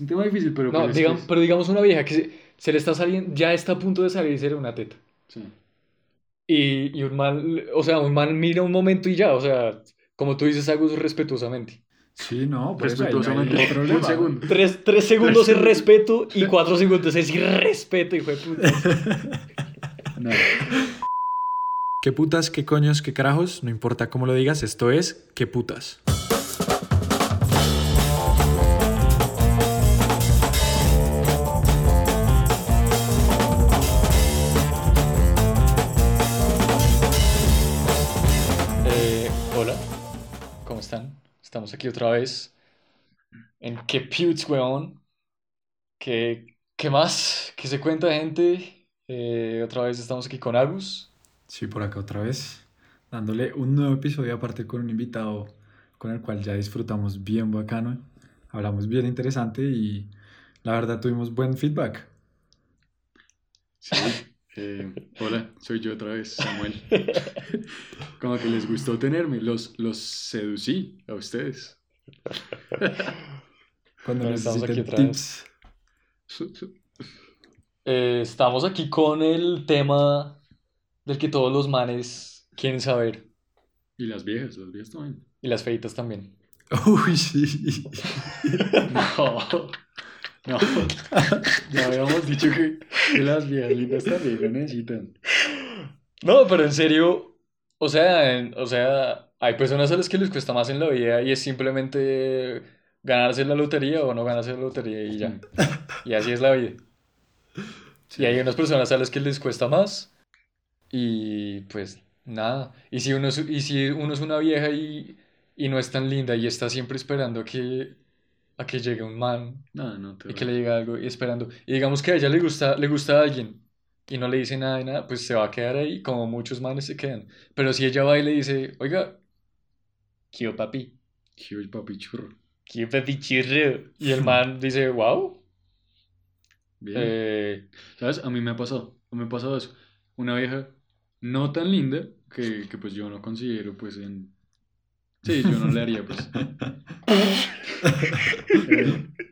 Un tema difícil, pero... No, digamos, pero digamos una vieja que se, se le está saliendo, ya está a punto de salirse una teta. sí. Y, y un man, o sea, un man mira un momento y ya, o sea, como tú dices, algo respetuosamente. Sí, no, pues ahí no hay Respetuosamente. problema. Un segundo. Tres, tres segundos es respeto y cuatro segundos es irrespeto, hijo de puta. No. ¿Qué putas, qué coños, qué carajos? No importa cómo lo digas, esto es ¿Qué putas? Estamos aquí otra vez en ¿Qué putes, weón? ¿Qué, qué más? ¿Qué se cuenta, gente? Eh, otra vez estamos aquí con Agus. Sí, por acá otra vez, dándole un nuevo episodio aparte con un invitado con el cual ya disfrutamos bien bacano, hablamos bien interesante y la verdad tuvimos buen feedback. Sí. Eh, hola, soy yo otra vez, Samuel. Como que les gustó tenerme, los, los seducí a ustedes. Cuando aquí necesiten tips. Eh, estamos aquí con el tema del que todos los manes quieren saber Y las viejas, las viejas también. y las feitas también. Uy, sí. No, no. Ya habíamos dicho que, que las viejas lindas también lo necesitan. No, pero en serio, o sea, en- o sea, hay personas a las que les cuesta más en la vida y es simplemente ganarse la lotería o no ganarse la lotería y ya. Y así es la vida. Y hay unas personas a las que les cuesta más y pues nada. Y si uno es, y si uno es una vieja y, y no es tan linda y está siempre esperando que, a que llegue un man No, no te y que le diga algo y esperando. Y digamos que a ella le gusta, le gusta a alguien y no le dice nada de nada, pues se va a quedar ahí como muchos manes se quedan. Pero si ella va y le dice, oiga, ¿qué papi? Yo el papi churro. ¿Qué papi churro? Y el man dice, wow. Bien. Eh, ¿Sabes? A mí me ha pasado, me ha pasado eso. Una vieja no tan linda que, que pues yo no considero pues en... Sí, yo no le haría pues.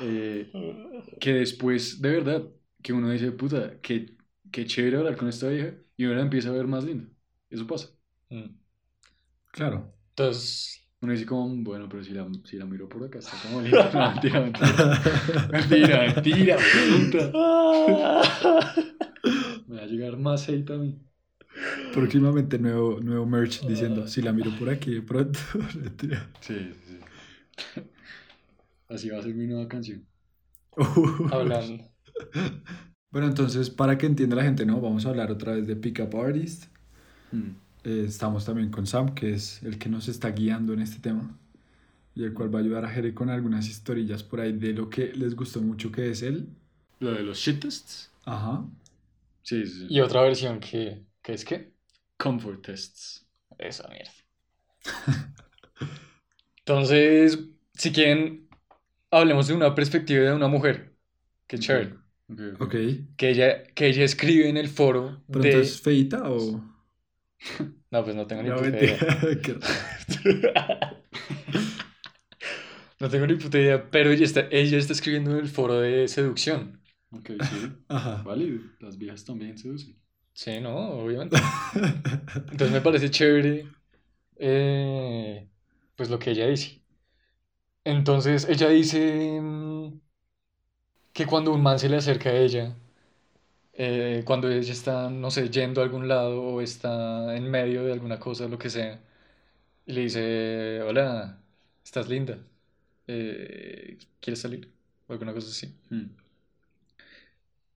Eh, eh, que después, de verdad, que uno dice, puta, qué, qué chévere hablar con esta vieja y ahora empieza a ver más linda. Eso pasa. mm. Claro. Entonces, Uno dice como, bueno, pero si la, si la miro por acá, está como linda. No, mentira, mentira. Mentira, mentira, puta. Me va a llegar más hate a mí. Próximamente nuevo, nuevo merch diciendo, si la miro por aquí de pronto. Mentira. Sí, sí, sí. Así va a ser mi nueva canción. hablando. Bueno, entonces, para que entienda la gente, ¿no? Vamos a hablar otra vez de Pickup Artist. Mm. Eh, estamos también con Sam, que es el que nos está guiando en este tema. Y el cual va a ayudar a Jere con algunas historillas por ahí de lo que les gustó mucho que es él. Lo de los shit tests. Ajá. Sí, sí, sí. Y otra versión que, que es que, Comfort tests. esa mierda. Entonces, si quieren, hablemos de una perspectiva de una mujer. Qué chévere. Ok, ok. Ok. Que ella, que ella escribe en el foro ¿Pero de... entonces feita o...? No, pues no tengo ni No, puta idea. No tengo ni puta idea, pero ella está, ella está escribiendo en el foro de seducción. Ok, sí. Ajá. Vale, las viejas también seducen. Sí, no, obviamente. Entonces me parece chévere, eh, pues lo que ella dice. Entonces ella dice mm, que cuando un man se le acerca a ella, eh, cuando ella está, no sé, yendo a algún lado o está en medio de alguna cosa, lo que sea, y le dice, hola, estás linda, eh, ¿quieres salir? O alguna cosa así. Mm.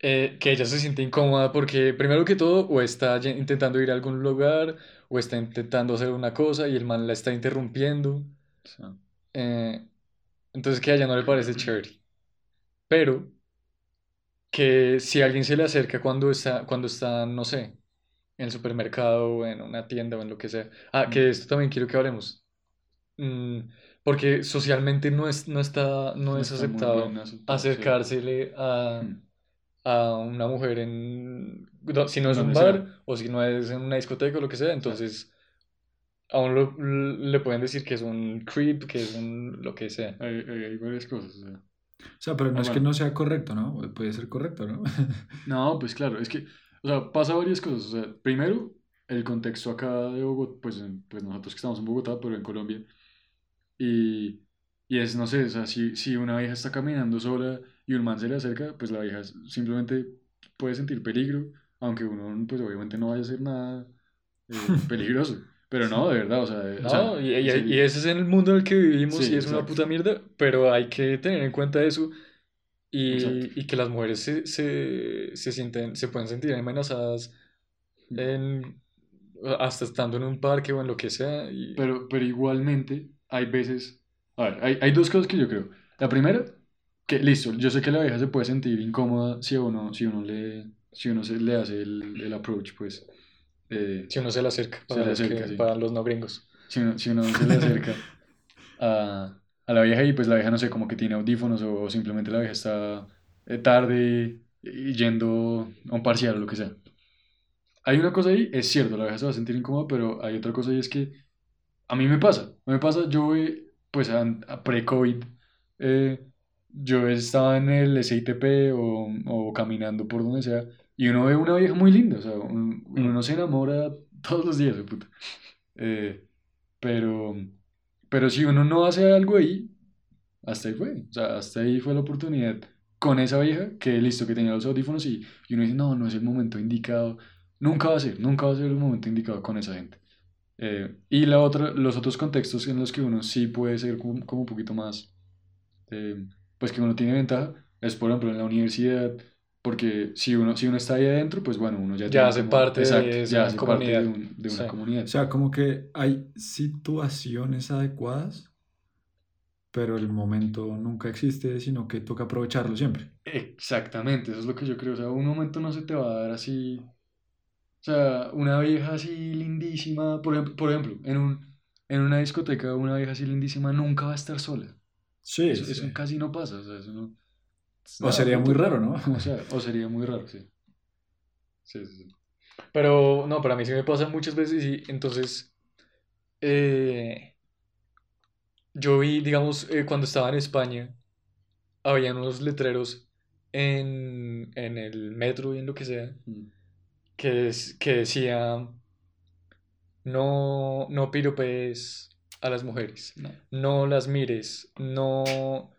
Eh, que ella se siente incómoda porque primero que todo o está intentando ir a algún lugar o está intentando hacer una cosa y el man la está interrumpiendo. Sea, Eh, entonces que a ella no le parece chévere. Pero que si alguien se le acerca cuando está, cuando está, no sé, en el supermercado o en una tienda o en lo que sea. Ah, que esto también quiero que hablemos. Mm, porque socialmente no es, no está, no No es está aceptado acercársele a, Mm. a una mujer en... no, si no es un bar sea. o si no es en una discoteca o lo que sea, entonces aún lo- le pueden decir que es un creep, que es un lo que sea. Hay, hay- hay varias cosas. o sea. O sea, pero no Ah, es que no sea correcto, ¿no? Puede ser correcto, ¿no? No, pues claro, es que, o sea, pasa varias cosas. O sea, primero, el contexto acá de Bogotá, pues, en- pues nosotros que estamos en Bogotá, pero en Colombia. Y, y es, no sé, o sea, si, si una vieja está caminando sola y un man se le acerca, pues la vieja simplemente puede sentir peligro, aunque uno, pues obviamente no vaya a hacer nada eh, peligroso. Pero no, de verdad, o sea, de- o sea, No, y, y- serio. y ese es el mundo en el que vivimos Sí, y es una exacto. puta mierda, pero hay que tener en cuenta eso y, y que las mujeres se, se, se sienten, se pueden sentir amenazadas en, hasta estando en un parque o en lo que sea. Pero, pero igualmente hay veces, a ver, hay, hay dos cosas que yo creo. La primera, que listo, yo sé que la vieja se puede sentir incómoda si uno, si uno le, si uno se le hace el, el approach, pues, eh, si uno se le acerca, Se para, le los, que- acerca, sí. para los no gringos. si uno, si uno se le acerca a, a la vieja y pues la vieja no sé, como que tiene audífonos o, o simplemente la vieja está eh, tarde yendo a un parcial o lo que sea. Hay una cosa ahí, es cierto, la vieja se va a sentir incómoda, pero hay otra cosa ahí es que a mí me pasa, a me pasa, yo pues an- a pre-COVID, eh, yo estaba en el SITP o, o caminando por donde sea y uno ve una vieja muy linda, o sea, un- uno, no se enamora todos los días, de puta. Eh, pero, pero si uno no hace algo ahí, hasta ahí fue, o sea, hasta ahí fue la oportunidad con esa vieja que listo, que tenía los audífonos y, y uno dice, no, no es el momento indicado, nunca va a ser, nunca va a ser el momento indicado con esa gente. Eh, y la otra, los otros contextos en los que uno sí puede ser como, como un poquito más, eh, pues que uno tiene ventaja, es por ejemplo en la universidad, porque si uno, si uno está ahí adentro, pues bueno, uno ya, Ya tiene hace como- parte de exacto, esa ya hace parte comunidad. de, un- de una Sí. comunidad. O sea, como que hay situaciones adecuadas, pero el momento nunca existe, sino que toca aprovecharlo siempre. Exactamente, eso es lo que yo creo. O sea, un momento no se te va a dar así. O sea, una vieja así lindísima, por ejemplo, por ejemplo en un, en una discoteca, una vieja así lindísima nunca va a estar sola. Sí, Eso, sí. eso casi no pasa. O sea, eso no. O sería muy raro, ¿no? O sea, o sería muy raro, sí. Sí, sí, sí. Pero no, para mí sí me pasa muchas veces y entonces eh, yo vi, digamos, eh, cuando estaba en España, habían unos letreros en, en el metro y en lo que sea, Mm. que, es- que decía, no, no piropees a las mujeres, No. no las mires, no...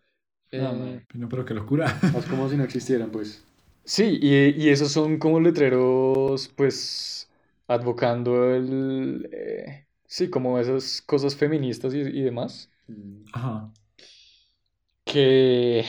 eh, No, pero qué locura. Es como si no existieran, pues. Sí, y, y esos son como letreros, pues, advocando el... eh, sí, como esas cosas feministas y, y demás, Mm. Ajá. que...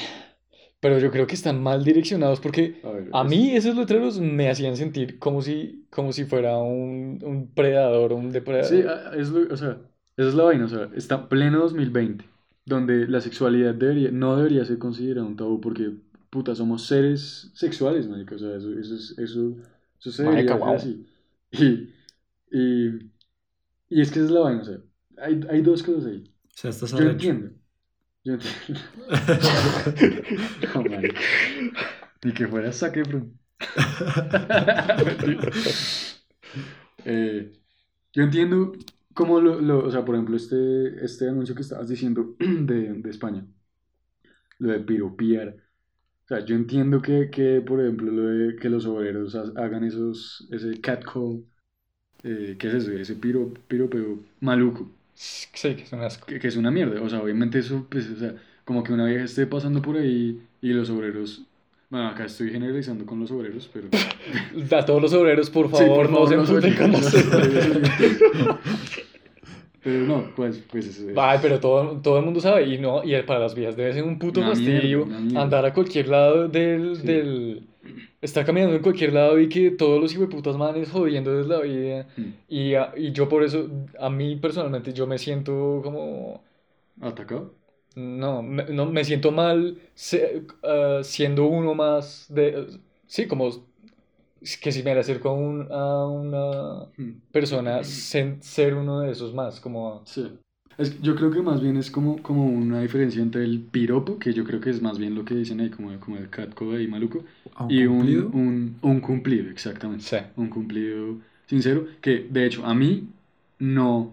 Pero yo creo que están mal direccionados porque A ver, a es- mí esos letreros me hacían sentir como si, como si fuera un, un predador un depredador. Sí, es lo- o sea, esa es la vaina, o sea, está pleno 2020, donde la sexualidad debería, no debería ser considerada un tabú porque, puta, somos seres sexuales, marica, o sea, eso, eso, es- eso, eso se debería guau. así. Y, y, y es que esa es la vaina, o sea, hay, hay dos cosas ahí. O sea, estás Yo entiendo. Yo entiendo. No, marica. Ni que fuera Efron. Eh, yo entiendo cómo lo, lo- o sea, por ejemplo, este, este anuncio que estabas diciendo de, de España, lo de piropiar. O sea, yo entiendo que, que, por ejemplo, lo de que los obreros ha- hagan esos, ese catcall, eh, ¿qué es eso? Ese piro, piropeo maluco, Sí, que es un asco. que, que es una mierda. O sea, obviamente eso, pues, o sea, como que una vieja esté pasando por ahí y los obreros, bueno, acá estoy generalizando con los obreros, pero... A todos los obreros, por Sí, favor, por no se favor, emputen con nosotros. Pero no, pues, pues eso es. Ay, pero todo, todo el mundo sabe, y no, y para las vías debe ser un puto fastidio andar a cualquier lado del, Sí. del... Estar caminando en cualquier lado y que todos los hijueputas manes jodiendo desde la vida. Mm. Y, a- y yo por eso, a mí personalmente, yo me siento como... ¿Atacado? No, me, no, me siento mal se- ah, siendo uno más de... Sí, como que si me acerco a, un- a una Mm. persona, sen- ser uno de esos más, como... Sí. Es yo creo que más bien es como, como una diferencia entre el piropo, que yo creo que es más bien lo que dicen ahí, como, como el catcall ahí maluco, ¿A un y un cumplido? Un, un cumplido, exactamente. Sí. Un cumplido sincero, que de hecho a mí no,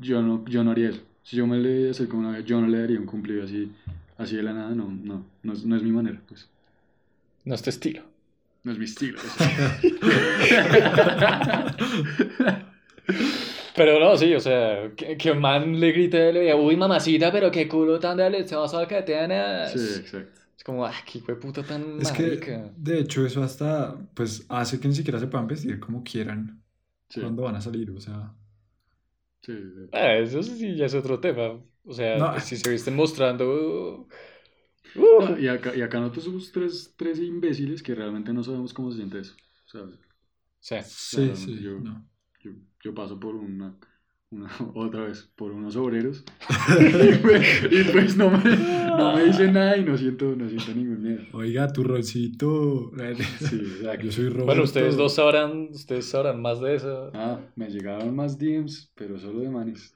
yo no, yo no haría eso. Si yo me le acerco una vez, yo no le daría un cumplido así así de la nada, no, no, no es, no es mi manera, pues. No es tu estilo. No es mi estilo. Pero no, sí, o sea, que, que un man le grite y le diga, uy, mamacita, pero qué culo tan delicioso que tienes. sí, exacto. Es como, ah, qué puta tan Es que, de hecho, eso hasta, pues, hace que ni siquiera se puedan vestir como quieran Sí, cuando van a salir, o sea... sí, sí. Ah, eso sí ya es otro tema. O sea, No. si se visten mostrando... uh, No, y, acá, y acá nosotros somos tres, tres imbéciles que realmente no sabemos cómo se siente eso. ¿sabes? sí. Sí, sí, yo- no. Yo, yo paso por una, una- otra vez, por unos obreros y pues, y pues no, me, no me dicen nada y no siento, no siento ningún miedo. Oiga, tu rolcito. Sí, exacto. Yo soy Roberto. Bueno, ustedes dos sabrán, ustedes sabrán más de eso. Ah, me llegaban más DMs, pero solo de manes.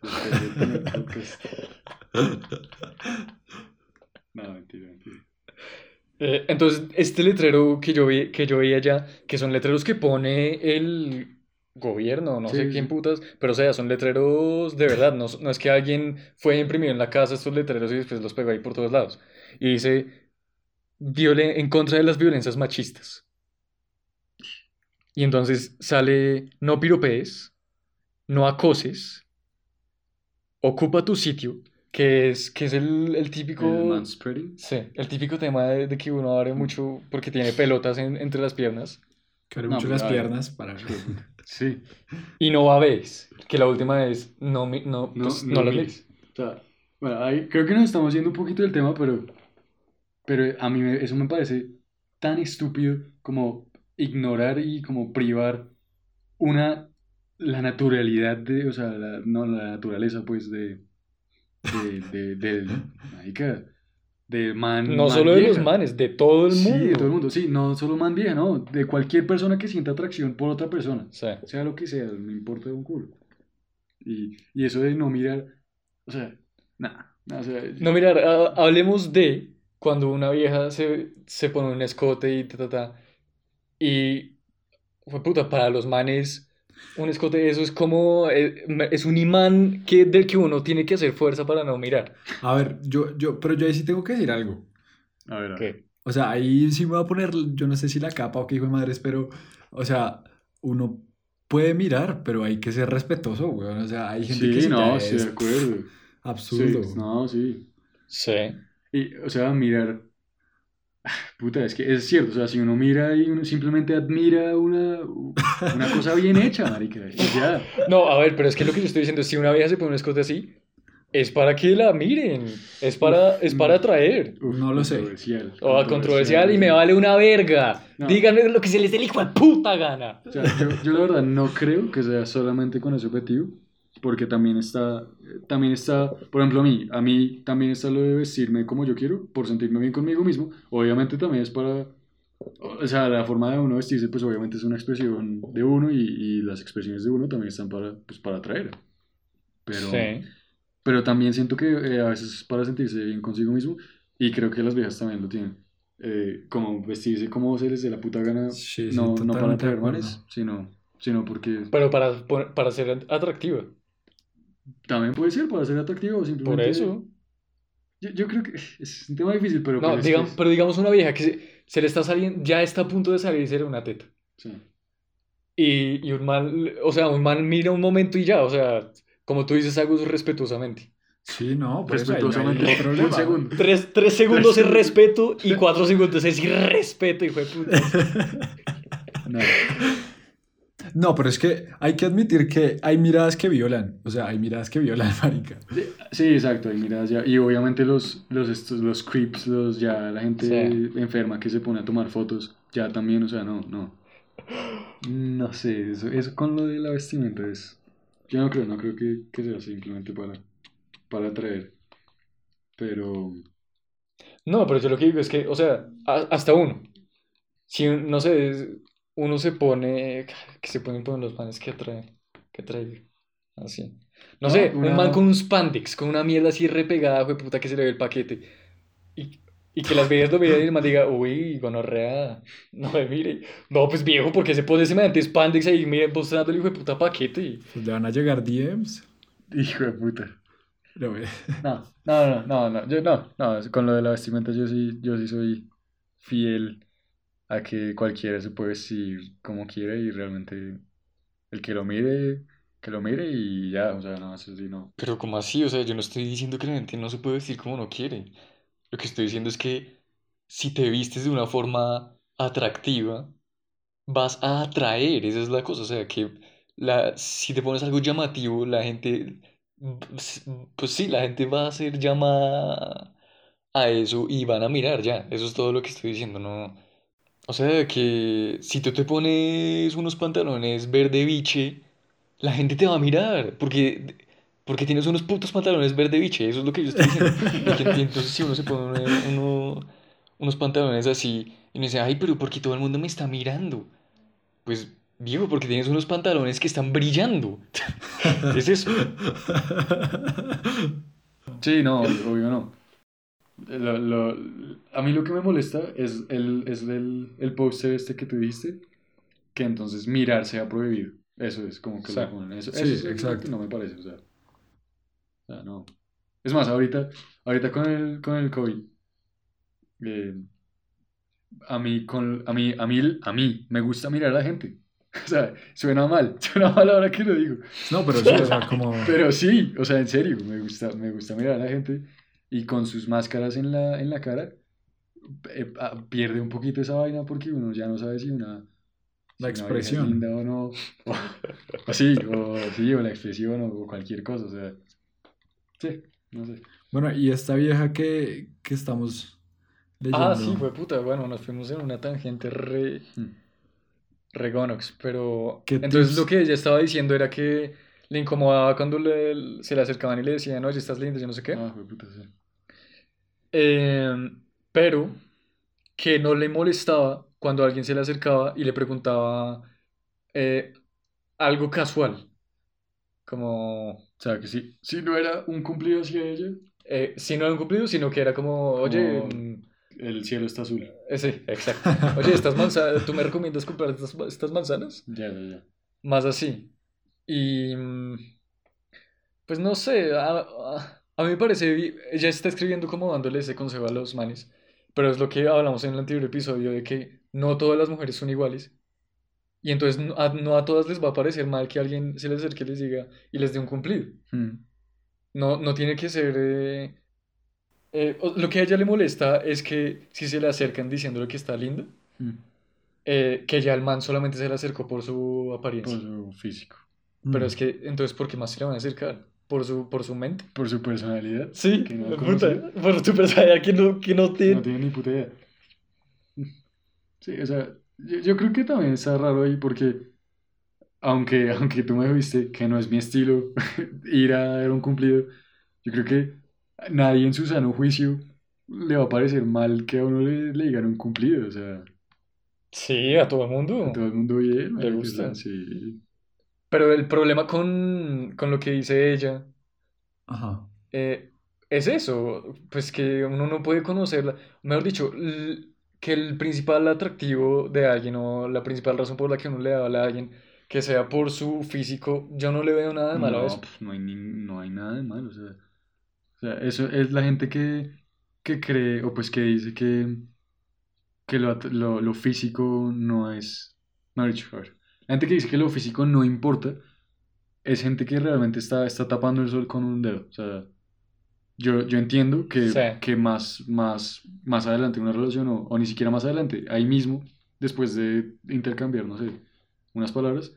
No, mentira, mentira. Eh, entonces, este letrero que yo vi, que yo vi allá, que son letreros que pone el gobierno, no Sí, sé quién putas, pero o sea, son letreros de verdad, no, no es que alguien fue a imprimir en la casa estos letreros y después los pegó ahí por todos lados. Y dice, "Violen- en contra de las violencias machistas. Y entonces sale, no piropees, no acoses, ocupa tu sitio, que es, que es el, el típico... El. Sí, el típico tema de, de que uno abre mucho porque tiene pelotas en- entre las piernas Que abre No, mucho pero las piernas para... Sí, y no babes, que la última es no, mi- no, no, pues, no no las. O sea, bueno, ahí creo que nos estamos yendo un poquito del tema, pero, pero a mí me- eso me parece tan estúpido como ignorar y como privar una, la naturalidad de, o sea, la, no, la naturaleza, pues, de, de, de, de man, No man solo de los manes, de todo el Sí, mundo. de todo el mundo, sí, no solo man vieja, no, de cualquier persona que sienta atracción por otra persona Sí. sea lo que sea, no importa un culo. Y, y eso de no mirar, o sea, nada, nada, o sea, No, mirar, ha- hablemos de cuando una vieja se, se pone un escote y ta, ta, ta. Y, fue puta, para los manes, un escote eso es como, eh, es un imán que, del que uno tiene que hacer fuerza para no mirar. A ver, yo, yo, pero yo ahí sí tengo que decir algo. a ver, a ver. ¿Qué? O sea, ahí sí me voy a poner, yo no sé si la capa o qué hijo de madres, pero, o sea, uno puede mirar, pero hay que ser respetuoso, weón. O sea, hay gente que Sí, sí no, sí, es de acuerdo. absurdo. Sí, no, sí. Sí. Y, o sea, mirar, puta, es que es cierto, o sea, si uno mira y uno simplemente admira una, una cosa bien hecha, marica, ya. No, a ver, pero es que lo que yo estoy diciendo es si una vieja se pone un escote así, es para que la miren, es para, es para atraer. Uf, No lo sé. Controversial. O controversial y me vale una verga. No. Díganme lo que se les dé el hijo de puta gana. O sea, yo, yo la verdad no creo que sea solamente con ese objetivo, porque también está, también está, por ejemplo, a mí, a mí también está lo de vestirme como yo quiero, por sentirme bien conmigo mismo. Obviamente también es para, o sea, la forma de uno vestirse, pues obviamente es una expresión de uno y, y las expresiones de uno también están para, pues, para atraer. Pero, Sí. pero también siento que eh, a veces es para sentirse bien consigo mismo y creo que las viejas también lo tienen. Eh, como vestirse como se les dé la puta gana, Sí, sí, no, no para atraer manes, sino, sino porque Pero para, para ser atractiva. También puede ser para ser atractivo simplemente... Por eso. Yo, yo creo que es un tema difícil, pero... No, pues es digamos, pero digamos una vieja que se, se le está saliendo, ya está a punto de salirse de una teta. sí. Y, y un man, o sea, un man mira un momento y ya, o sea, como tú dices, algo respetuosamente. Sí, no, pues no hay Respetuosamente, problema. un segundo. Tres, tres segundos es respeto y cuatro segundos es irrespeto, hijo de puta. No. No, pero es que hay que admitir que hay miradas que violan. O sea, hay miradas que violan, marica. Sí, exacto, y mira, ya, y obviamente los, los, estos, los creeps, los, ya la gente Sí. enferma que se pone a tomar fotos, ya también, o sea, no, no. No sé, eso, eso con lo de la vestimenta es... Yo no creo, no creo que, que sea simplemente para, para atraer. Pero... No, pero yo lo que digo es que, o sea, a- hasta uno. Si, un- no sé, uno se pone, que se ponen por los manes que atraen, que atraen, así. No No, sé, una- un man con un spandex, con una mierda así repegada, hijo de puta, que se le ve el paquete. Y, y que las veas lo vean y el man diga, uy, gonorrea, no me mire. No, pues viejo, porque se pone ese man de spandex ahí, miren, mostrando el hijo de puta paquete. y- Pues le van a llegar DMs. Hijo de puta. No, no, no, no, no, yo no, no, con lo de la vestimenta yo sí, yo sí soy fiel a que cualquiera se puede vestir como quiera y realmente el que lo mire, que lo mire y ya, o sea, no, eso sí, no. Pero como así, o sea, yo no estoy diciendo que la gente no se puede vestir como no quiere. Lo que estoy diciendo es que si te vistes de una forma atractiva, vas a atraer, esa es la cosa, o sea, que la, si te pones algo llamativo, la gente, pues sí, la gente va a ser llamada a eso y van a mirar ya, eso es todo lo que estoy diciendo, no, o sea, que si tú te pones unos pantalones verde biche, la gente te va a mirar, porque, porque tienes unos putos pantalones verde biche, eso es lo que yo estoy diciendo. Y entonces si uno se pone uno- unos pantalones así y uno dice, ay, pero ¿por qué todo el mundo me está mirando? Pues, viejo, porque tienes unos pantalones que están brillando. Es eso. Sí, no, obvio no. Lo- lo- a mí lo que me molesta es el, es el, el póster este que tú dijiste, que entonces mirar sea prohibido. Eso es como que Sí. lo ponen. Eso, Sí, eso es lo exacto. no me parece, o sea. O sea, no. Es más, ahorita, ahorita con el, con el COVID, eh, a mí, con, a mí, a mí, a mí me gusta mirar a la gente. O sea, suena mal, suena mal ahora que lo digo. no, pero sí, o sea, como... Pero sí, o sea, en serio, me gusta, me gusta mirar a la gente y con sus máscaras en la, en la cara eh, ah, pierde un poquito esa vaina porque uno ya no sabe si una, si La una es expresión. linda o no, o, o sí, o sí, o la expresión o, o cualquier cosa, o sea, sí, no sé. Bueno, y esta vieja que, que estamos leyendo... Ah, sí, fue puta. Bueno, nos fuimos en una tangente re, Hmm. re gonox, pero ¿Qué entonces tips? lo que ella estaba diciendo era que le incomodaba cuando le- se le acercaban y le decían, oye, estás linda, yo no sé qué. Ah, fue puta, sí. Eh, pero que no le molestaba cuando alguien se le acercaba y le preguntaba eh, algo casual, como O sea, que sí, sí no era un cumplido hacia ella, eh, si no era un cumplido, sino que era como, oye, Como- mm, el cielo está azul. eh, sí, exacto. Oye, estas manzanas, ¿tú me recomiendas comprar estas, estas manzanas? Ya, ya, ya. Más así. Y mm, pues no sé, a, a- a mí me parece, ella está escribiendo como dándole ese consejo a los manes, pero es lo que hablamos en el anterior episodio de que no todas las mujeres son iguales. Y entonces no a, no a todas les va a parecer mal que alguien se les acerque y les diga y les dé un cumplido. Hmm. No, no tiene que ser... eh, eh, lo que a ella le molesta es que si se le acercan diciéndole que está linda, Hmm. eh, que ya el man solamente se le acercó por su Por apariencia. su físico, Pero Mm. es que, entonces, ¿por qué más se le van a acercar? ¿Por su, por su mente? por su personalidad. Sí, Que no puta, por tu personalidad que no, que no tiene... No tiene ni puta idea. Sí, o sea, yo, yo creo que también está raro ahí porque, aunque, aunque tú me dijiste que no es mi estilo ir a dar un cumplido, yo creo que nadie en su sano juicio le va a parecer mal que a uno le, le digan un cumplido, o sea, Sí, a todo el mundo. a todo el mundo bien, Le gusta. sí. Pero el problema con, con lo que dice ella Ajá. eh, es eso, pues que uno no puede conocerla. Mejor dicho, que el principal atractivo de alguien o la principal razón por la que uno le habla a alguien, que sea por su físico, yo no le veo nada de malo a No, eso. pues, no hay, ni- no hay nada de malo, o sea, o sea, eso es la gente que, que cree, o pues que dice que, que lo, lo, lo físico no es, mejor dicho, a ver, la gente que dice que lo físico no importa, es gente que realmente está, está tapando el sol con un dedo, o sea, yo, yo entiendo que, Sí. que más, más, más adelante en una relación, o, o ni siquiera más adelante, ahí mismo, después de intercambiar, no sé, unas palabras,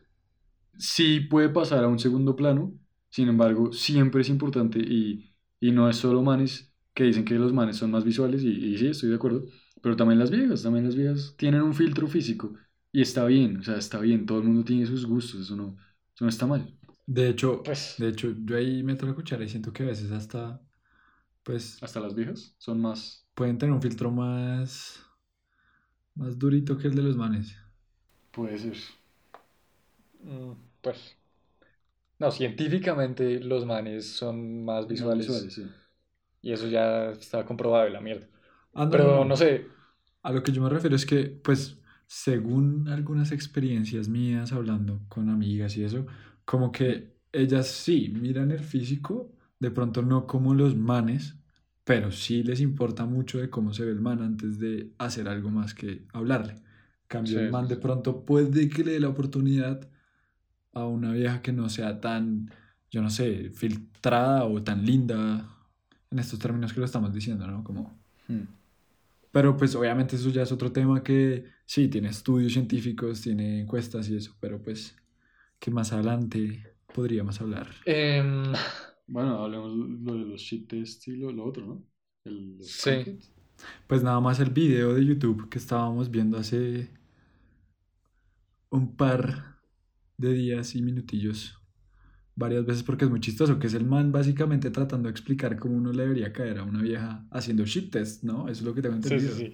sí puede pasar a un segundo plano, sin embargo, siempre es importante y, y no es solo manes que dicen que los manes son más visuales y, y sí, estoy de acuerdo, pero también las viejas, también las viejas tienen un filtro físico y está bien, o sea, está bien, todo el mundo tiene sus gustos, eso no, eso no está mal. De hecho, Pues, de hecho, yo ahí meto la cuchara y siento que a veces hasta, pues, Hasta las viejas son más... pueden tener un filtro más, más durito que el de los manes. Puede ser. mm, pues, no, científicamente los manes son más visuales. Visuales, sí. Y eso ya está comprobado, la mierda. Ah, no, Pero no sé, A lo que yo me refiero es que, pues, según algunas experiencias mías hablando con amigas y eso, como que ellas sí miran el físico, de pronto no como los manes, pero sí les importa mucho de cómo se ve el man antes de hacer algo más que hablarle. Cambio, Sí, el man de pronto puede que le dé la oportunidad a una vieja que no sea tan, yo no sé, filtrada o tan linda en estos términos que lo estamos diciendo, ¿no? Como... Hmm. Pero pues obviamente eso ya es otro tema que sí, tiene estudios científicos, tiene encuestas y eso, pero pues que más adelante podríamos hablar. Em, Bueno, hablemos lo de los shit tests y lo, lo otro, ¿no? El, los Sí. conflicts. Pues nada más el video de YouTube que estábamos viendo hace un par de días y minutillos varias veces porque es muy chistoso, que es el man básicamente tratando de explicar cómo uno le debería caer a una vieja haciendo shit test, ¿no? Eso es lo que tengo sí, entendido. sí, sí.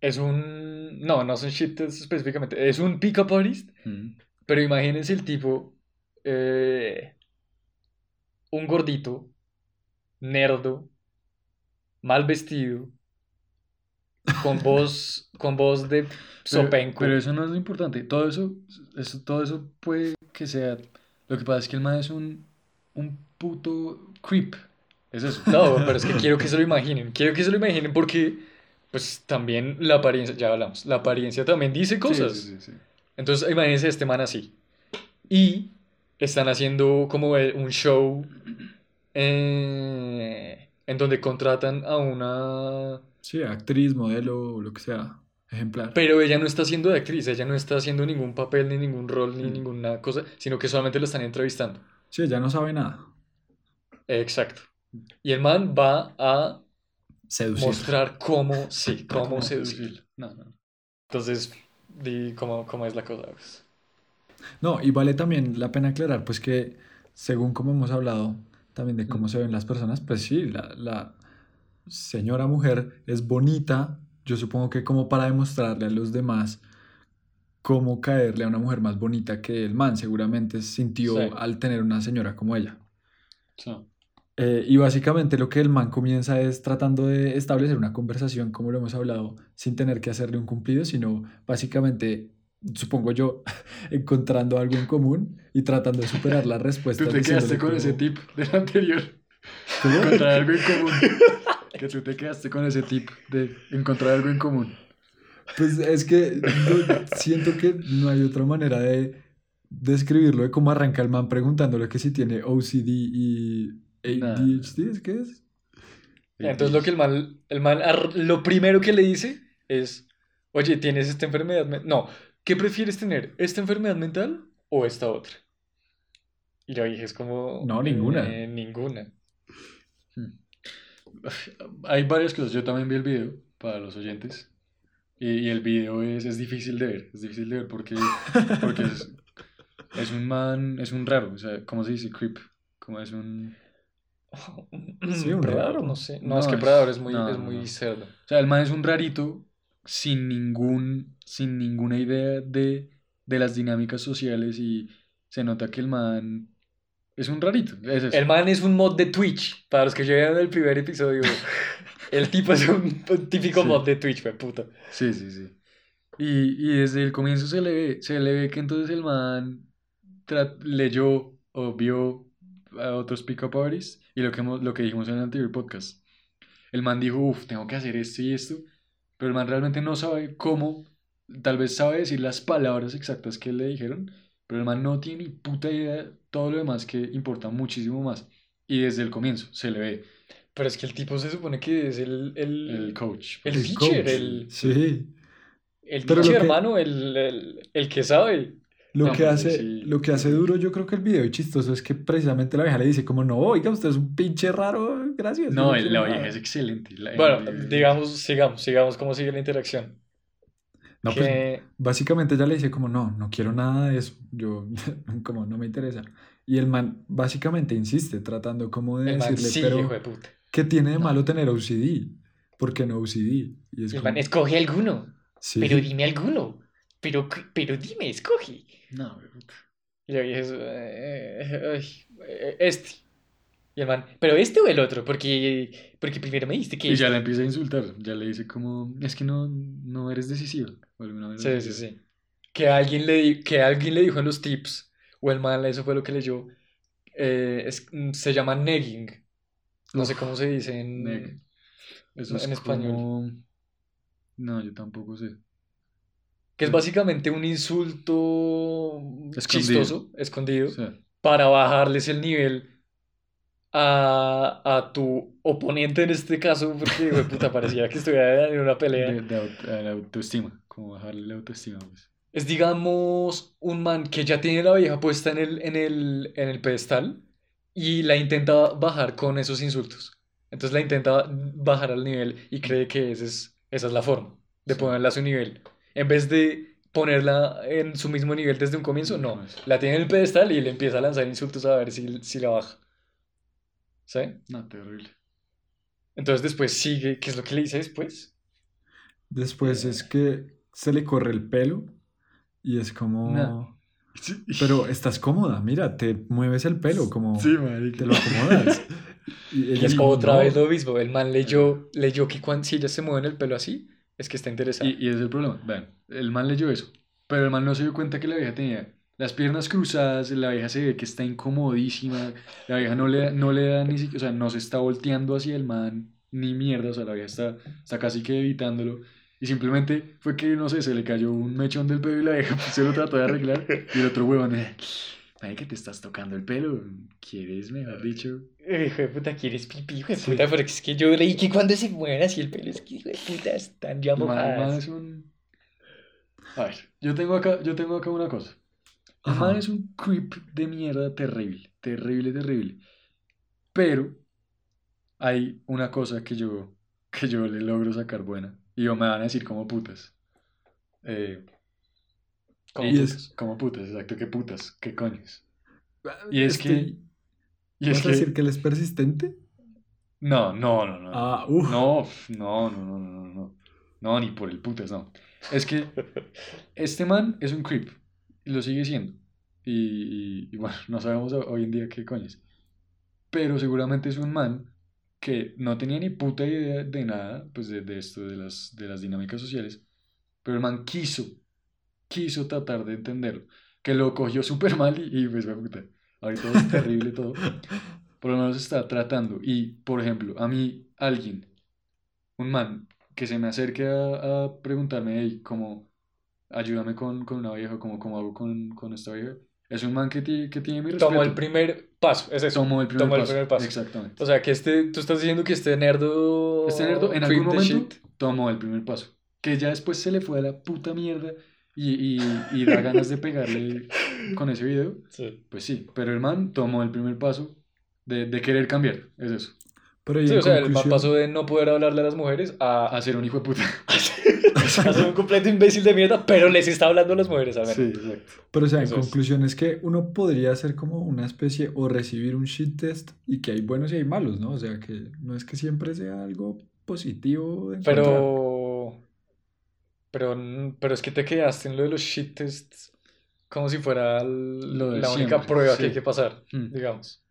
Es un... No, no son shit tests específicamente. Es un pick-up artist, Hmm. pero imagínense el tipo... eh, un gordito, nerdo, mal vestido, con voz, con voz de Pero, sopenco. pero eso no es lo importante. Todo eso, eso, todo eso puede que sea. Lo que pasa es que el man es un, un puto creep. Es eso. No, pero es que quiero que se lo imaginen. Quiero que se lo imaginen porque, pues también la apariencia, ya hablamos, la apariencia también dice cosas. Sí, sí, sí, sí. Entonces, imagínense este man así. Y están haciendo como un show eh, en donde contratan a una... Sí, actriz, modelo, lo que sea, ejemplar. Pero ella no está haciendo de actriz, ella no está haciendo ningún papel, ni ningún rol, ni Mm. ninguna cosa, sino que solamente lo están entrevistando. Sí, ella no sabe nada. Exacto. Y el man va a Seducir. mostrar cómo, sí, cómo seducir. seducir. No, no. Entonces, di cómo, cómo es la cosa. pues. No, y vale también la pena aclarar, pues que según como hemos hablado también de cómo se ven las personas, pues sí, la, la señora mujer es bonita, yo supongo que como para demostrarle a los demás cómo caerle a una mujer más bonita que el man, seguramente sintió Sí. al tener una señora como ella. Sí. Eh, y básicamente lo que el man comienza es tratando de establecer una conversación, como lo hemos hablado, sin tener que hacerle un cumplido, sino básicamente, supongo yo, encontrando algo en común y tratando de superar las respuestas. Tú te quedaste con como- ese tip del anterior. ¿Cómo? Encontrar algo en común. Que tú te quedaste con ese tip de encontrar algo en común. Pues es que siento que no hay otra manera de describirlo de cómo arranca el man preguntándole que si tiene OCD y ADHD, ¿es qué es? Entonces lo que el man, el man lo primero que le dice es, oye, ¿tienes esta enfermedad? No, ¿qué prefieres tener? ¿Esta enfermedad mental o esta otra? Y la vieja es como... No, ninguna. "Eh, ninguna. Hay varias cosas. Yo también vi el video para los oyentes. Y, y el video es, es difícil de ver. Es difícil de ver porque, porque es, es un man, es un raro. O sea, ¿cómo se dice? Creep. Como es un... Sí, un Predador, raro. no sé. No, No, es que Predador es muy, no, es muy no. cerdo. O sea, el man es un rarito sin ningún, sin ninguna idea de, de las dinámicas sociales y se nota que el man es un rarito. Es eso. El man es un mod de Twitch. Para los que llegaron el primer episodio, el tipo es un, típico Sí. mod de Twitch, fue puta. Sí, sí, sí. Y, y desde el comienzo se le ve, se le ve que entonces el man leyó o vio a otros pick-up artists y lo que, lo que dijimos en el anterior podcast. El man dijo, uff, tengo que hacer esto y esto, pero el man realmente no sabe cómo, tal vez sabe decir las palabras exactas que le dijeron, pero el man no tiene ni puta idea de todo lo demás que importa muchísimo más. Y desde el comienzo se le ve Pero es que el tipo se supone que es el, el, el coach. el El teacher, coach. el, Sí. el Pero lo teacher, que- hermano, el, el, el que sabe. Lo No, que hace, sí. lo que hace duro, yo creo que el video es chistoso es que precisamente la vieja le dice como, no, oiga, usted es un pinche raro, gracias. No, la nada". vieja es excelente. la- Bueno, el- digamos, sigamos, sigamos cómo sigue la interacción. No, pues básicamente ella le dice como, no, no quiero nada de eso, yo como no me interesa. Y el man básicamente insiste tratando como de el man decirle, sí, pero hijo de puta. ¿qué tiene de No. malo tener OCD? ¿Por qué no OCD? Y es El como, man, escoge alguno, sí, pero dime alguno. Pero, pero dime, escoge. No, güey, puta. Y la vieja es, eh, ay, eh, este. Y el man, pero este o el otro, porque, porque primero me dijiste que Y ya este. la empieza a insultar. Ya le dice como, es que no, no eres decisiva. o alguna vez Sí, sí, sí. Que alguien le, que alguien le dijo en los tips, o el man, eso fue lo que leyó, eh, es- mm, se llama negging. No sé cómo se dice en, Neg. Eso en es español. como- No, yo tampoco sé. Que es básicamente un insulto Escondido. chistoso, escondido, para bajarles el nivel a, a tu oponente en este caso, porque, de puta, parecía que estuviera en una pelea. de, de aut- a la autoestima, como bajarle la autoestima, pues. Es, digamos, un man que ya tiene la vieja puesta en el, en el, en el pedestal y la intenta bajar con esos insultos. Entonces la intenta bajar al nivel y cree que ese es, esa es la forma de Sí. ponerla a su nivel. En vez de ponerla en su mismo nivel desde un comienzo, no. No es. La tiene en el pedestal y le empieza a lanzar insultos a ver si, si la baja. ¿Sí? No, terrible. Entonces después sigue, ¿qué es lo que le dice después? Después es que se le corre el pelo y es como... No. Pero estás cómoda, mira, te mueves el pelo, como Sí, marica. te lo acomodas. Y es como, otra "No". vez lo mismo. El man leyó, leyó que cuando, si ellas se mueven el pelo así, es que está interesada. Y, y ese es el problema. Vean, el man leyó eso, pero el man no se dio cuenta que la vieja tenía las piernas cruzadas, la vieja se ve que está incomodísima, la vieja no le, no le da ni siquiera, o sea, no se está volteando hacia el man, ni mierda, o sea, la vieja está, está casi que evitándolo. Y simplemente fue que, no sé, se le cayó un mechón del pelo y la vieja pues, se lo trató de arreglar. Y el otro huevón, eh, que te estás tocando el pelo, ¿quieres, mejor dicho? Hijo de puta, ¿quieres pipí? Hijo de puta, porque es que yo leí que cuando se mueven así el pelo es que hijo de puta están ya mojadas. es un... A ver, yo tengo acá, yo tengo acá una cosa. Ajá. es un creep de mierda terrible, terrible, terrible. Pero hay una cosa que yo, que yo le logro sacar buena. Y yo me van a decir como putas. Eh, Como Y es es- como putas, exacto, qué putas, qué coños. Y es que- Este, Y es ¿Vas a que... decir que él es persistente? No, no, no, no. Ah, uf. No, no, no, no, no, no, no. No, ni por el putas, no. Es que este man es un creep y lo sigue siendo. Y, y- y bueno, no sabemos ho- hoy en día qué coño es. Pero seguramente es un man que no tenía ni puta idea de nada, pues de, de esto, de las, de las dinámicas sociales. Pero el man quiso, quiso tratar de entenderlo. Que lo cogió súper mal y, y pues, puta, ahorita es terrible todo por lo menos está tratando. Y, por ejemplo, a mí, alguien, un man, que se me acerque a, a preguntarme, hey, ¿cómo, ayúdame con, con una vieja, ¿cómo, cómo hago con, con esta vieja? Es un man que, que tiene mi respeto. Tomó el primer paso, es eso. Tomó el primer tomó el paso. primer paso. Exactamente. O sea, que este, tú estás diciendo que este nerdo. Este nerdo, en algún momento, shit. tomó el primer paso. Que ya después se le fue a la puta mierda y, y, y da ganas de pegarle con ese video. Sí. Pues sí, pero el man tomó el primer paso de, de querer cambiar. Es eso. Pero Sí, o sea, el conclusión- pasó de no poder hablarle a las mujeres a, A ser un hijo de puta. a ser un completo imbécil de mierda, pero les está hablando a las mujeres, a ver. Sí, exacto. Pero o sea, en Eso conclusión es que uno podría hacer como una especie o recibir un shit test y que hay buenos y hay malos, ¿no? O sea, que no es que siempre sea algo positivo de. Pero, pero, pero es que te quedaste en lo de los shit tests como si fuera el- Lo la única prueba que hay que pasar, Mm. digamos.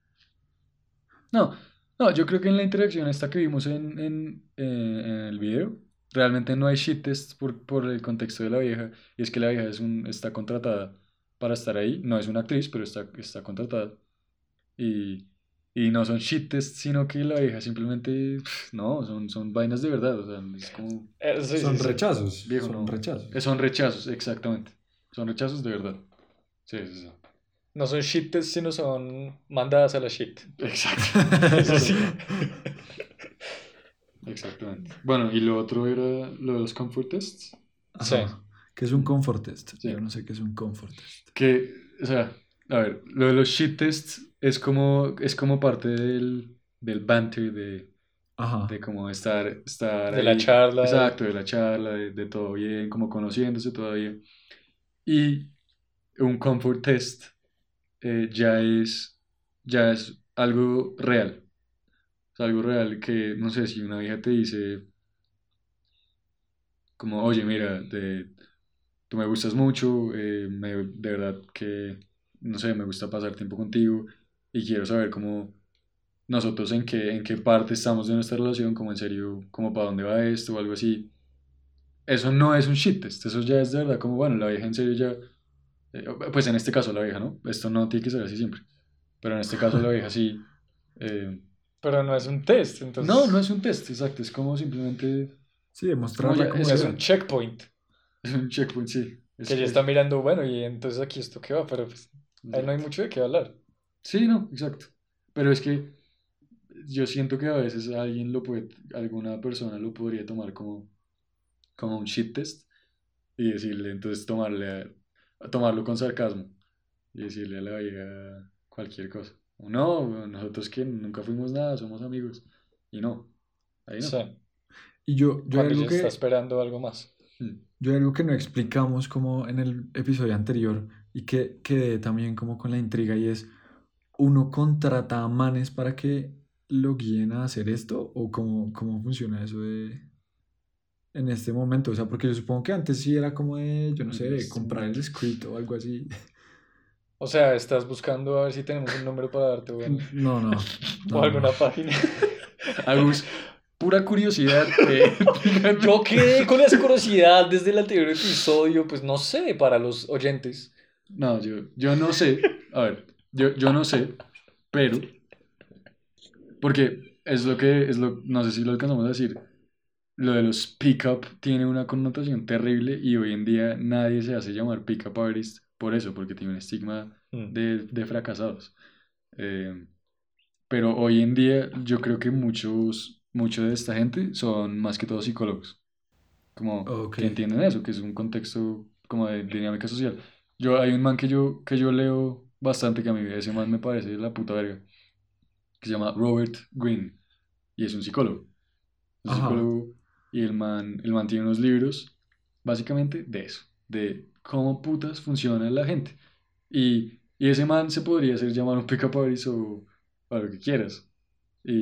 No, no, yo creo que en la interacción esta que vimos en, en, eh, en el video, realmente no hay shit test por, por el contexto de la vieja, y es que la vieja es un, está contratada para estar ahí, no es una actriz, pero está, está contratada, y, y no son shit tests, sino que la vieja simplemente, no, son, son vainas de verdad, o sea, es como, Eh, sí, son sí, sí. rechazos. Viejo, son no. rechazos. eh, son rechazos, exactamente, son rechazos de verdad. Sí, sí, sí. No son shit tests, sino son mandadas a la shit. Exacto. Eso sí. Exactamente. Bueno, y lo otro era lo de los comfort tests. Ajá. Sí. Que es un comfort test. Sí. Yo no sé qué es un comfort test. Que, o sea, a ver, lo de los shit tests es como, es como parte del, del banter, de, Ajá. de como estar, estar De la charla. Exacto, de la charla, de, de todo bien, como conociéndose todavía. Y un comfort test eh, ya es, ya es algo real. Es algo real que, no sé, si una vieja te dice como, oye, mira, de- tú me gustas mucho, eh, me- de verdad que, no sé, me gusta pasar tiempo contigo y quiero saber cómo nosotros en qué, en qué parte estamos de nuestra relación, como en serio, como para dónde va esto o algo así. Eso no es un shit test, eso ya es de verdad como, bueno, la vieja en serio ya, pues en este caso la vieja, ¿no? Esto no tiene que ser así siempre. Pero en este caso la vieja sí. eh, Pero no es un test, entonces. no, no es un test, exacto. Es como simplemente. Sí, demostrar Como la Es un checkpoint. Es un checkpoint, sí. Es- Que ya es- está mirando, bueno, y entonces aquí esto qué va, pero pues ahí no hay mucho de qué hablar. Sí, no, exacto. Pero es que yo siento que a veces alguien lo puede, alguna persona lo podría tomar como, como un shit test y decirle, entonces tomarle, a- tomarlo con sarcasmo y decirle a la vieja cualquier cosa. O no, nosotros que nunca fuimos nada, somos amigos. Y no, ahí no. Sea, Y yo, yo algo ya que, está esperando algo más. Mm. yo algo que no explicamos como en el episodio anterior y que quedé también como con la intriga y es, ¿uno contrata a manes para que lo guíen a hacer esto? ¿O cómo, cómo funciona eso de en este momento? O sea, porque yo supongo que antes sí era como de, yo no En sé, este comprar el script o algo así. O sea, estás buscando a ver si tenemos un número para darte o, algo. No, no. no, o alguna no. página. Agus, pura curiosidad. eh, Yo quedé con esa curiosidad desde el anterior episodio, pues no sé, para los oyentes. No, yo, yo no sé. A ver, yo, yo no sé, pero. Porque es lo que. Es lo, no sé si lo alcanzamos a decir. Lo de los pick-up tiene una connotación terrible y hoy en día nadie se hace llamar pick-up artist por eso, porque tiene un estigma Mm. de, de fracasados. Eh, pero hoy en día yo creo que muchos, muchos de esta gente son más que todo psicólogos. Como Ok. que entienden eso, que es un contexto como de dinámica social. Yo, hay un man que yo, que yo leo bastante, que a mí ese man me parece la puta verga, que se llama Robert Greene, y es un psicólogo. Un psicólogo, y el man, el man tiene unos libros, básicamente, de eso, de cómo putas funciona la gente. Y, y ese man se podría hacer llamar un pick-up artist o, o lo que quieras. Y,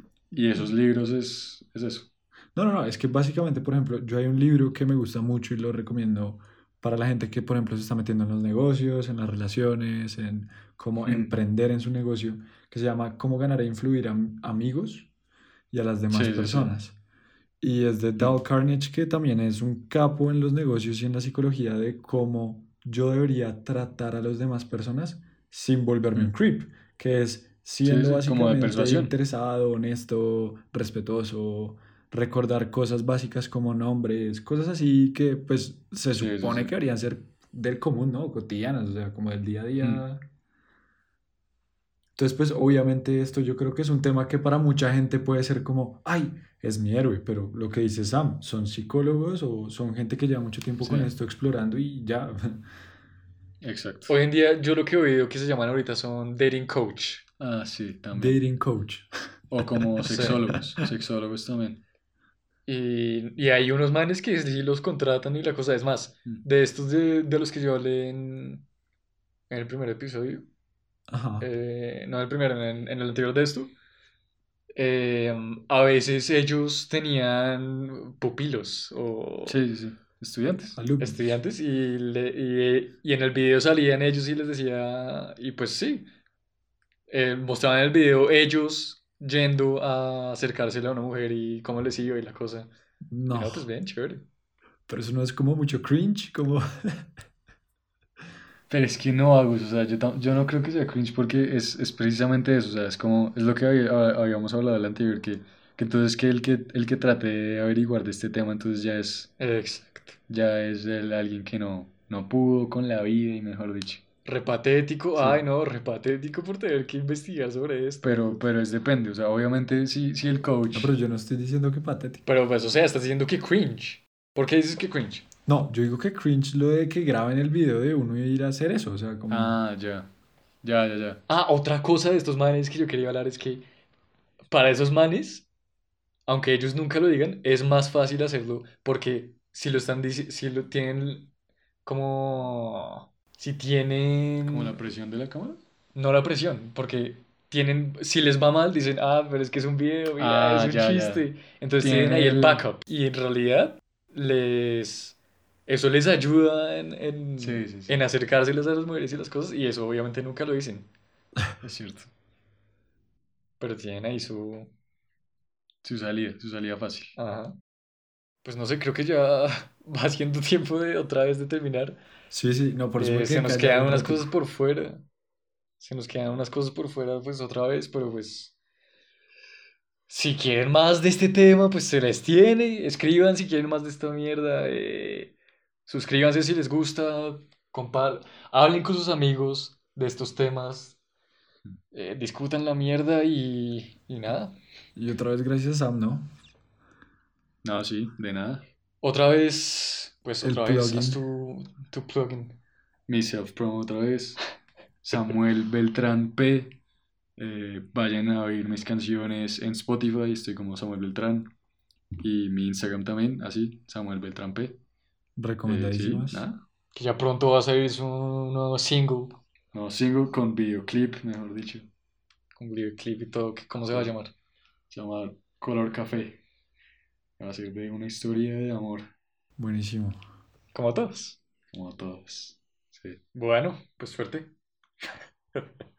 y, y esos libros es, es eso. No, no, no, es que básicamente, por ejemplo, yo hay un libro que me gusta mucho y lo recomiendo para la gente que, por ejemplo, se está metiendo en los negocios, en las relaciones, en cómo Mm. emprender en su negocio, que se llama Cómo ganar e influir a am- amigos y a las demás Sí, sí, sí. Y es de Dale Carnegie, que también es un capo en los negocios y en la psicología de cómo yo debería tratar a las demás personas sin volverme un Mm. creep, que es siendo sí, como de básicamente interesado, honesto, respetuoso, recordar cosas básicas como nombres, cosas así que pues se Sí, sí, supone sí. que deberían ser del común, ¿no? Cotidianas, o sea, como del día a día. Mm. Entonces, pues obviamente esto yo creo que es un tema que para mucha gente puede ser como, ay, es mi héroe, pero lo que dice Sam, ¿son psicólogos o son gente que lleva mucho tiempo con esto explorando y ya? Exacto. Hoy en día yo lo que he oído que se llaman ahorita son dating coach. Ah, sí, también. Dating coach. O como Sí. sexólogos. Sexólogos también. Y, y hay unos manes que sí los contratan y la cosa es más. Mm. De estos de, de los que yo hablé en, en el primer episodio, Ajá. eh, no en el primero, en, en el anterior de esto, eh, a veces ellos tenían pupilos o Sí, sí, sí. Estudiantes. Alumnos. estudiantes y, le- y, y en el video salían ellos y les decía, y pues sí, eh, mostraban en el video ellos yendo a acercársele a una mujer y cómo les iba y la cosa. Y No, no, pues bien, chévere. pero eso no es como mucho cringe, como... Pero es que no hago eso, o sea, yo, tam- yo no creo que sea cringe porque es, es precisamente eso, o sea, es como, es lo que había- hab- habíamos hablado el anterior, que, que entonces que el que el que trate de averiguar de este tema, entonces ya es, Exacto. ya es el, alguien que no, no pudo con la vida y mejor dicho. Repatético, Sí. ay no, repatético por tener que investigar sobre esto. Pero, pero es depende, o sea, obviamente si, si el coach... No, pero yo no estoy diciendo que patético. Pero pues, o sea, estás diciendo que cringe. ¿Por qué dices que cringe? No, yo digo que cringe lo de que graben el video de uno y ir a hacer eso, o sea, como... Ah, ya, ya, ya, ya. Ah, otra cosa de estos manes que yo quería hablar es que para esos manes, aunque ellos nunca lo digan, es más fácil hacerlo porque si lo están si lo tienen como si tienen Como la presión de la cámara. no la presión, porque tienen si les va mal dicen, "Ah, pero es que es un video, mira, Ah, es un ya, ya. chiste." Entonces Tienen tienen ahí el el- backup y en realidad les eso les ayuda en, en, Sí, sí, sí. en acercárseles a las mujeres y las cosas y eso obviamente nunca lo dicen. Es cierto. Pero tienen ahí su... Su salida, su salida fácil. Ajá. Pues no sé, creo que ya va siendo tiempo de otra vez de terminar. Sí, sí, no, por eso Eh, se nos quedan un unas cosas por fuera. Se nos quedan unas cosas por fuera, pues otra vez, pero pues. Si quieren más de este tema, pues se les tiene. Escriban si quieren más de esta mierda. eh, suscríbanse si les gusta. compa- Hablen con sus amigos de estos temas. eh, discutan la mierda y, y nada. Y otra vez gracias a Sam, ¿no? No, sí, de nada. Otra vez, pues El otra vez, plugin. haz tu, tu plugin. Mi self-promo otra vez. Samuel Beltrán P. Eh, vayan a oír mis canciones en Spotify, estoy como Samuel Beltrán. Y mi Instagram también, así, Samuel Beltrán P. Eh, sí, Recomendadísimas. Que ya pronto va a salir su nuevo single No, single con videoclip, mejor dicho. con videoclip y todo. ¿Cómo se va a llamar? Se llama Color Café. Va a ser de una historia de amor, Buenísimo. Como todos. como todos. Sí. Bueno, pues suerte.